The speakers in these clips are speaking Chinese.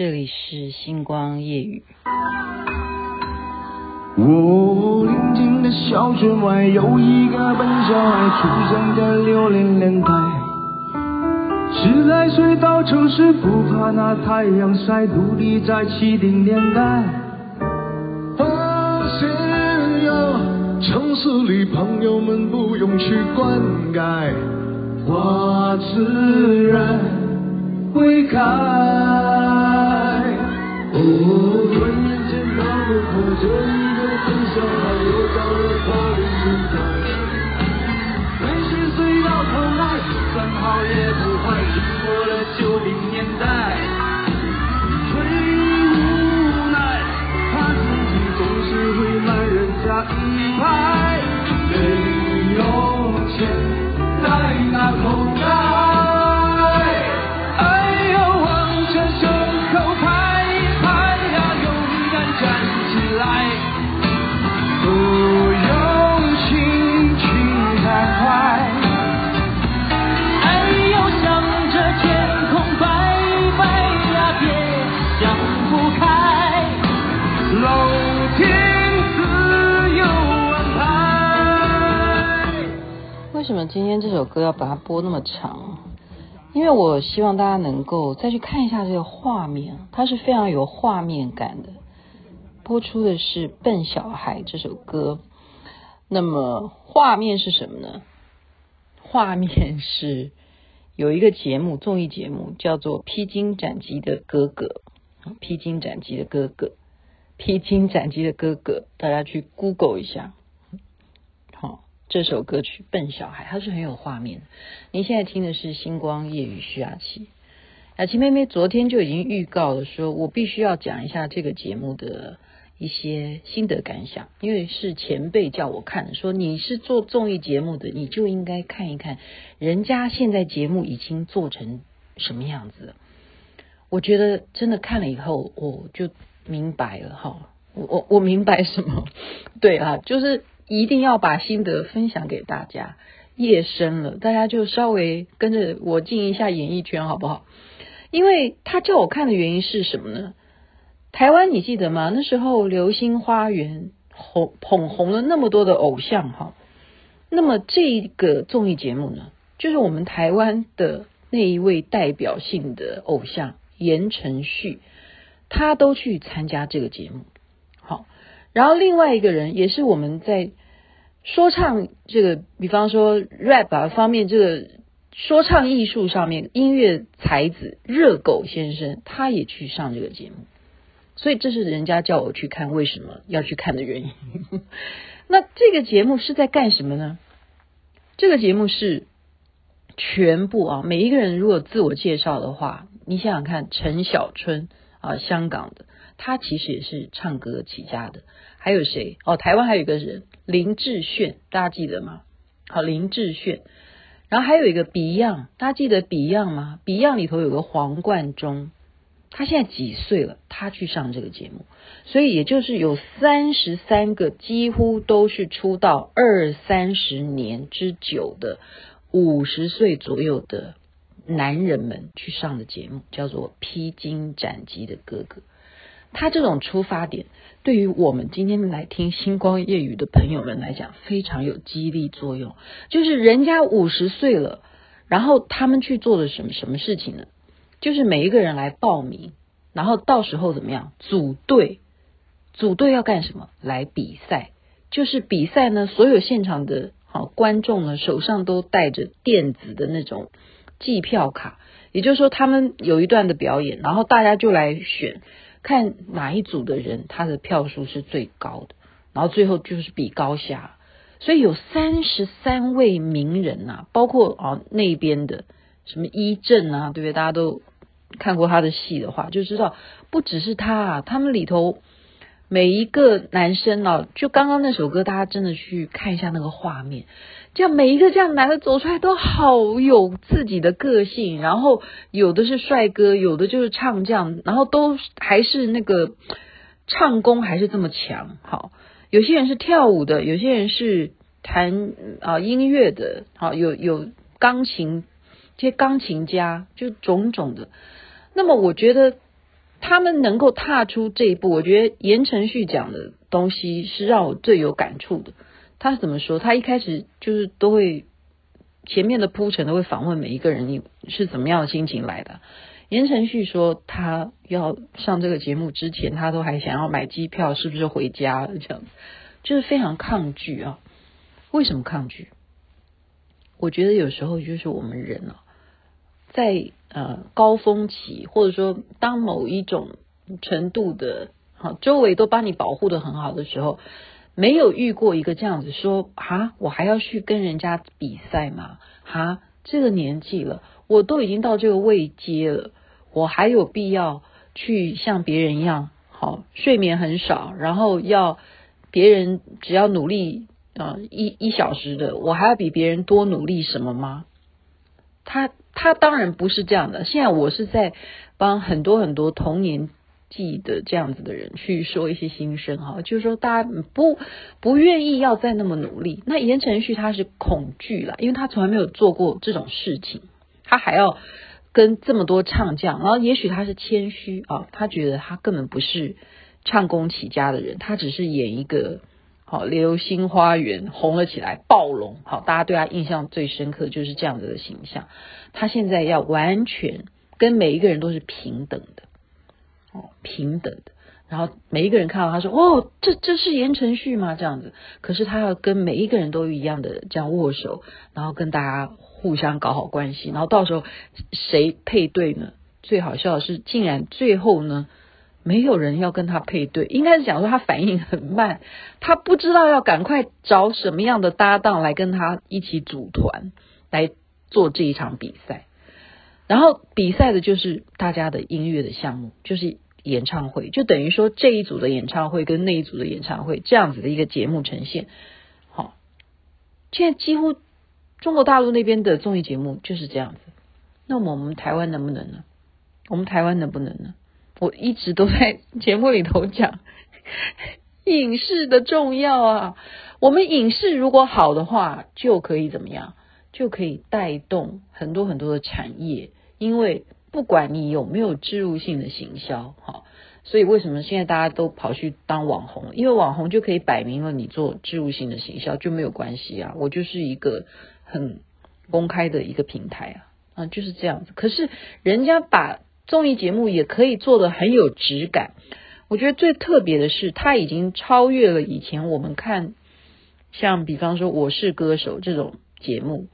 这里是星光夜语。我宁静的小村外有一个笨小孩，出生在六零年代。十来岁到城市，不怕那太阳晒，独立在七零年代。发现呀，城市里朋友们不用去灌溉，花自然会开。转眼间那么快，这一个笨小孩又到了八零年代。今天这首歌要把它播那么长？因为我希望大家能够再去看一下这个画面，它是非常有画面感的。播出的是《笨小孩》这首歌，那么画面是什么呢？画面是有一个节目，综艺节目叫做《披荆斩棘的哥哥》，披荆斩棘的哥哥，披荆斩棘的哥哥，大家去 Google 一下。这首歌曲《笨小孩》，它是很有画面。您现在听的是星光夜雨徐雅琪，雅琪妹妹昨天就已经预告了，说我必须要讲一下这个节目的一些心得感想，因为是前辈叫我看，说你是做综艺节目的，你就应该看一看人家现在节目已经做成什么样子。我觉得真的看了以后，我就明白了哈，我我我明白什么？对啊，就是。一定要把心得分享给大家。夜深了，大家就稍微跟着我进一下演艺圈，好不好？因为他叫我看的原因是什么呢？台湾你记得吗？那时候《流星花园》红捧红了那么多的偶像哈。那么这个综艺节目呢，就是我们台湾的那一位代表性的偶像言承旭，他都去参加这个节目。好，然后另外一个人也是我们在。说唱这个，比方说 rap 啊方面，这个说唱艺术上面，音乐才子热狗先生，他也去上这个节目，所以这是人家叫我去看，为什么要去看的原因。那这个节目是在干什么呢？这个节目是全部啊，每一个人如果自我介绍的话，你想想看，陈小春啊，香港的，他其实也是唱歌起家的。还有谁？哦，台湾还有一个人林志炫，大家记得吗？好，林志炫。然后还有一个 Beyond，大家记得 Beyond 吗？Beyond 里头有个黄贯中，他现在几岁了？他去上这个节目，所以也就是有三十三个，几乎都是出道二三十年之久的五十岁左右的男人们去上的节目，叫做《披荆斩棘的哥哥》。他这种出发点，对于我们今天来听星光夜语的朋友们来讲，非常有激励作用。就是人家五十岁了，然后他们去做了什么什么事情呢？就是每一个人来报名，然后到时候怎么样组队？组队要干什么？来比赛。就是比赛呢，所有现场的好观众呢，手上都带着电子的那种计票卡，也就是说，他们有一段的表演，然后大家就来选。看哪一组的人他的票数是最高的，然后最后就是比高下，所以有三十三位名人呐、啊，包括啊那边的什么伊正啊，对不对？大家都看过他的戏的话，就知道不只是他啊，他们里头每一个男生哦，就刚刚那首歌，大家真的去看一下那个画面。这样每一个这样男的走出来都好有自己的个性，然后有的是帅哥，有的就是唱将，然后都还是那个唱功还是这么强。好，有些人是跳舞的，有些人是弹啊音乐的，好，有有钢琴，这些钢琴家就种种的。那么我觉得他们能够踏出这一步，我觉得言承旭讲的东西是让我最有感触的。他怎么说？他一开始就是都会前面的铺陈都会访问每一个人，你是怎么样的心情来的？言承旭说他要上这个节目之前，他都还想要买机票，是不是回家这样？就是非常抗拒啊。为什么抗拒？我觉得有时候就是我们人啊，在呃高峰期，或者说当某一种程度的，好，周围都帮你保护的很好的时候，没有遇过一个这样子说啊，我还要去跟人家比赛吗？啊，这个年纪了，我都已经到这个位阶了。我还有必要去像别人一样，好，睡眠很少，然后要别人只要努力啊、一一小时的，我还要比别人多努力什么吗？他他当然不是这样的。现在我是在帮很多很多同年纪的这样子的人去说一些心声哈，就是说大家不不愿意要再那么努力。那言承旭他是恐惧了，因为他从来没有做过这种事情，他还要。跟这么多唱将，然后也许他是谦虚啊，他觉得他根本不是唱功起家的人，他只是演一个好《流星花园》红了起来，暴龙好，大家对他印象最深刻就是这样子的形象。他现在要完全跟每一个人都是平等的，哦，平等的。然后每一个人看到他说：“哦，这这是言承旭吗？”这样子，可是他要跟每一个人都一样的这样握手，然后跟大家。互相搞好关系，然后到时候谁配对呢？最好笑的是，竟然最后呢，没有人要跟他配对。应该是讲说他反应很慢，他不知道要赶快找什么样的搭档来跟他一起组团来做这一场比赛。然后比赛的就是大家的音乐的项目，就是演唱会，就等于说这一组的演唱会跟那一组的演唱会这样子的一个节目呈现。好，现在几乎。中国大陆那边的综艺节目就是这样子，那么我们台湾能不能呢？我们台湾能不能呢？我一直都在节目里头讲 影视的重要啊。我们影视如果好的话，就可以怎么样？就可以带动很多很多的产业，因为不管你有没有置入性的行销，哈。所以为什么现在大家都跑去当网红？因为网红就可以摆明了你做置入性的行销就没有关系啊。我就是一个很公开的一个平台啊，啊就是这样子。可是人家把综艺节目也可以做得很有质感。我觉得最特别的是，它已经超越了以前我们看像比方说《我是歌手》这种节目。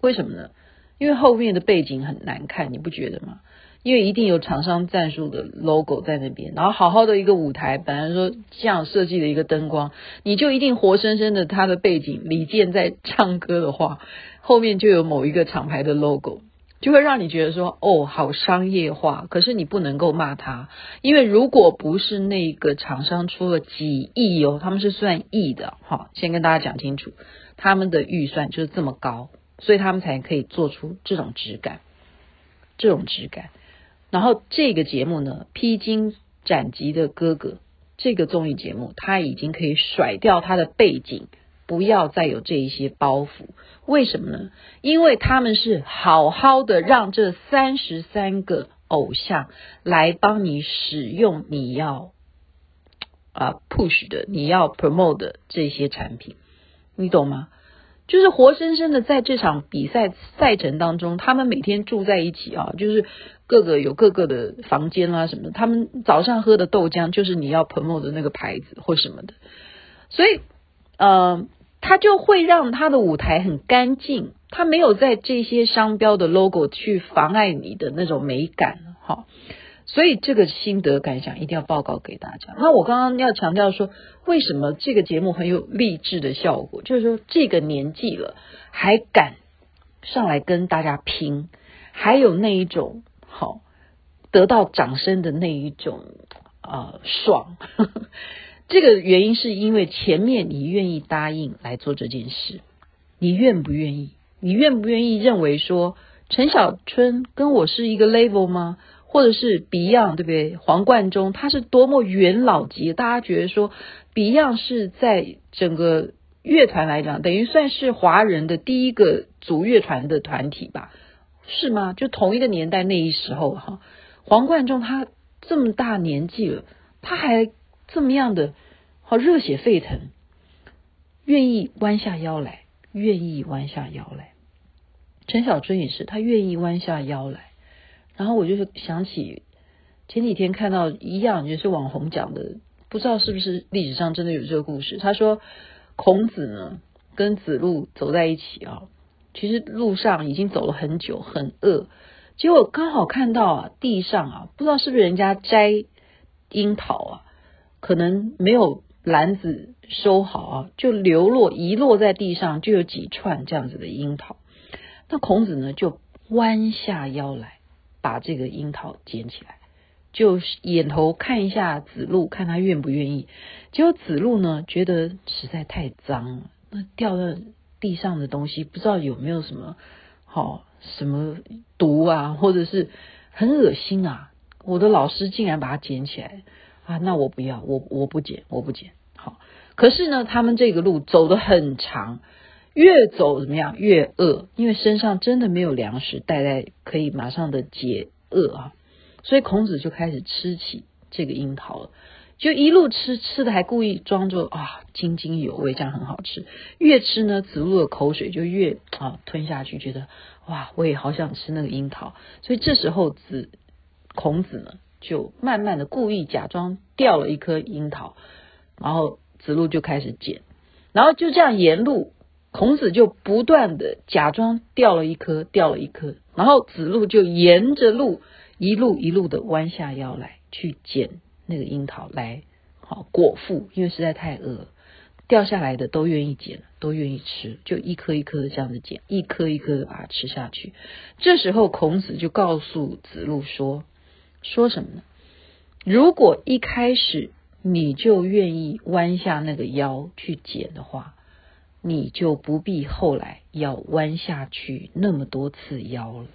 为什么呢？因为后面的背景很难看，你不觉得吗？因为一定有厂商赞助的 logo 在那边，然后好好的一个舞台，本来说这样设计的一个灯光，你就一定活生生的他的背景，李健在唱歌的话，后面就有某一个厂牌的 logo，就会让你觉得说，哦，好商业化。可是你不能够骂他，因为如果不是那个厂商出了几亿哦，他们是算亿的，哈，先跟大家讲清楚，他们的预算就是这么高，所以他们才可以做出这种质感，这种质感。然后这个节目呢，披荆斩棘的哥哥，这个综艺节目他已经可以甩掉他的背景，不要再有这一些包袱。为什么呢？因为他们是好好的让这三十三个偶像来帮你使用你要啊 push 的、你要 promote 的这些产品，你懂吗？就是活生生的在这场比赛赛程当中，他们每天住在一起啊，就是。各个有各个的房间啊什么，他们早上喝的豆浆就是你要 promote 的那个牌子或什么的，所以，呃，他就会让他的舞台很干净，他没有在这些商标的 logo 去妨碍你的那种美感，哈，所以这个心得感想一定要报告给大家。那我刚刚要强调说，为什么这个节目很有励志的效果？就是说这个年纪了还敢上来跟大家拼，还有那一种。好，得到掌声的那一种啊、呃、爽，这个原因是因为前面你愿意答应来做这件事，你愿不愿意？你愿不愿意认为说陈小春跟我是一个 level 吗？或者是 Beyond 对不对？黄贯中他是多么元老级，大家觉得说 Beyond 是在整个乐团来讲，等于算是华人的第一个组乐团的团体吧。是吗？就同一个年代那一时候哈，黄贯中他这么大年纪了，他还这么样的好热血沸腾，愿意弯下腰来，愿意弯下腰来。陈小春也是，他愿意弯下腰来。然后我就是想起前几天看到一样，就是网红讲的，不知道是不是历史上真的有这个故事。他说孔子呢跟子路走在一起啊，其实路上已经走了很久，很饿，结果刚好看到啊地上啊，不知道是不是人家摘樱桃啊，可能没有篮子收好啊，就流落遗落在地上，就有几串这样子的樱桃。那孔子呢就弯下腰来。把这个樱桃捡起来，就眼头看一下子路，看他愿不愿意。结果子路呢，觉得实在太脏了，那掉在地上的东西，不知道有没有什么好、什么毒啊，或者是很恶心啊。我的老师竟然把它捡起来啊，那我不要，我我不捡，我不捡。好，可是呢，他们这个路走得很长。越走怎么样？越饿，因为身上真的没有粮食带来可以马上的解饿啊，所以孔子就开始吃起这个樱桃了，就一路吃，吃的还故意装作啊津津有味，这样很好吃。越吃呢，子路的口水就越啊吞下去，觉得哇，我也好想吃那个樱桃。所以这时候子孔子呢，就慢慢的故意假装掉了一颗樱桃，然后子路就开始捡，然后就这样沿路。孔子就不断的假装掉了一颗，掉了一颗，然后子路就沿着路一路一路的弯下腰来去捡那个樱桃来好果腹，因为实在太饿，掉下来的都愿意捡，都愿意吃，就一颗一颗的这样子捡，一颗一颗的把它吃下去。这时候孔子就告诉子路说：“说什么呢？如果一开始你就愿意弯下那个腰去捡的话。”你就不必后来要弯下去那么多次腰了。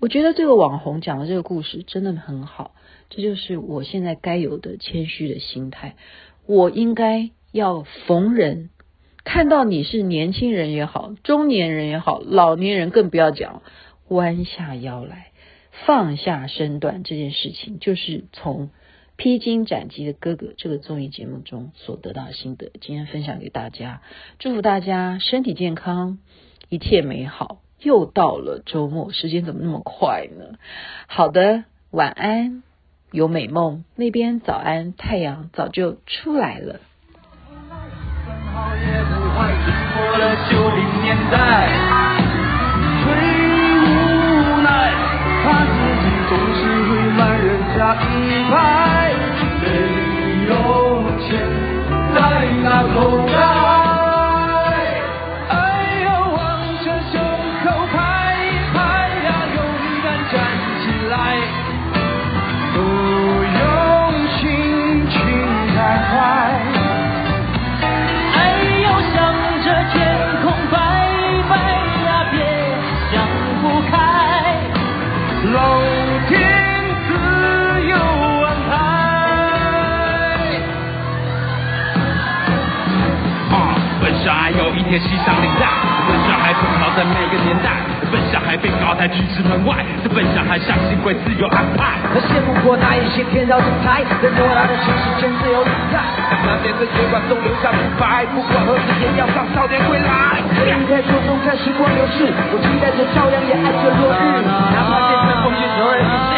我觉得这个网红讲的这个故事真的很好，这就是我现在该有的谦虚的心态。我应该要逢人看到你是年轻人也好，中年人也好，老年人更不要讲，弯下腰来，放下身段这件事情，就是从。披荆斩棘的哥哥，这个综艺节目中所得到的心得，今天分享给大家，祝福大家身体健康，一切美好。又到了周末，时间怎么那么快呢？好的，晚安，有美梦。那边早安，太阳早就出来了。口贴西上领带，笨小孩奔跑在每个年代，笨小孩被高抬拒之门外，这笨小孩相信会自由安排。他羡慕过那一些天造之材，在偌大的城市间自由自在。那些对血管中留下独白，不管何时也要让少年归来。我离开初中看时光流逝，我期待着朝阳，也爱着落日，哪怕变成风雨中人不识，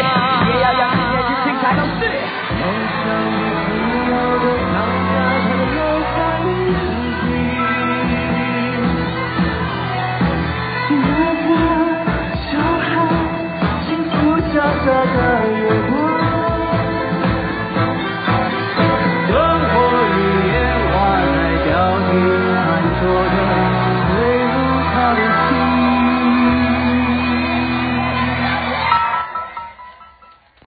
也要让今天去精彩都是。